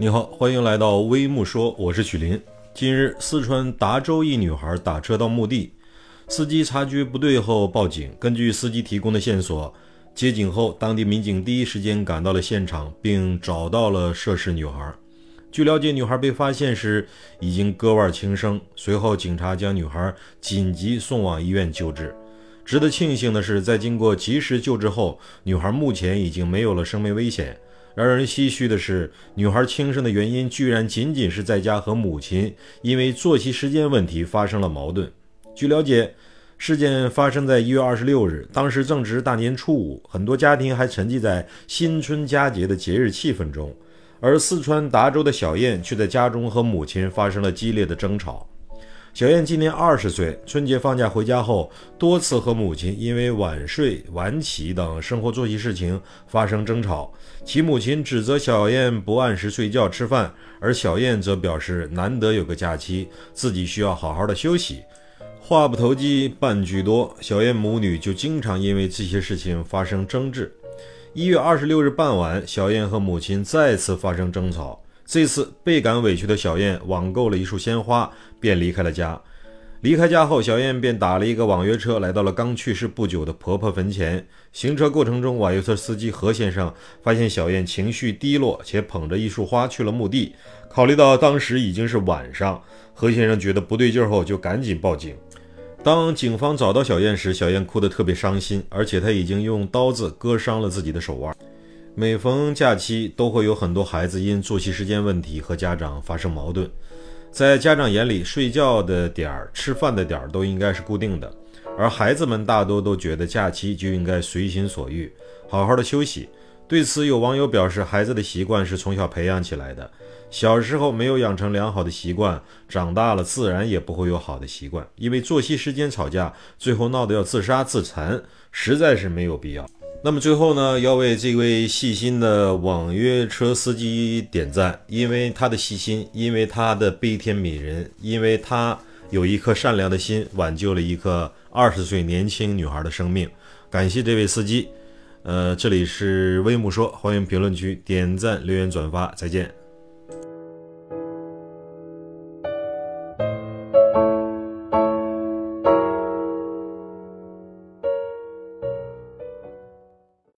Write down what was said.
你好，欢迎来到微木说，我是许林。近日，四川达州一女孩打车到墓地，司机察觉不对后报警。根据司机提供的线索，接警后，当地民警第一时间赶到了现场，并找到了涉事女孩。据了解，女孩被发现时已经割腕轻生，随后警察将女孩紧急送往医院救治。值得庆幸的是，在经过及时救治后，女孩目前已经没有了生命危险。让人唏嘘的是，女孩轻生的原因居然仅仅是在家和母亲因为作息时间问题发生了矛盾。据了解，事件发生在一月二十六日，当时正值大年初五，很多家庭还沉浸在新春佳节的节日气氛中，而四川达州的小燕却在家中和母亲发生了激烈的争吵。小燕今年二十岁，春节放假回家后，多次和母亲因为晚睡、晚起等生活作息事情发生争吵。其母亲指责小燕不按时睡觉、吃饭，而小燕则表示难得有个假期，自己需要好好的休息。话不投机半句多，小燕母女就经常因为这些事情发生争执。一月二十六日傍晚，小燕和母亲再次发生争吵。这次倍感委屈的小燕网购了一束鲜花，便离开了家。离开家后，小燕便打了一个网约车，来到了刚去世不久的婆婆坟前。行车过程中，网约车司机何先生发现小燕情绪低落，且捧着一束花去了墓地。考虑到当时已经是晚上，何先生觉得不对劲后，就赶紧报警。当警方找到小燕时，小燕哭得特别伤心，而且她已经用刀子割伤了自己的手腕。每逢假期，都会有很多孩子因作息时间问题和家长发生矛盾。在家长眼里，睡觉的点儿、吃饭的点儿都应该是固定的，而孩子们大多都觉得假期就应该随心所欲，好好的休息。对此，有网友表示，孩子的习惯是从小培养起来的，小时候没有养成良好的习惯，长大了自然也不会有好的习惯。因为作息时间吵架，最后闹得要自杀自残，实在是没有必要。那么最后呢，要为这位细心的网约车司机点赞，因为他的细心，因为他的悲天悯人，因为他有一颗善良的心，挽救了一个二十岁年轻女孩的生命。感谢这位司机。呃，这里是微木说，欢迎评论区点赞、留言、转发，再见。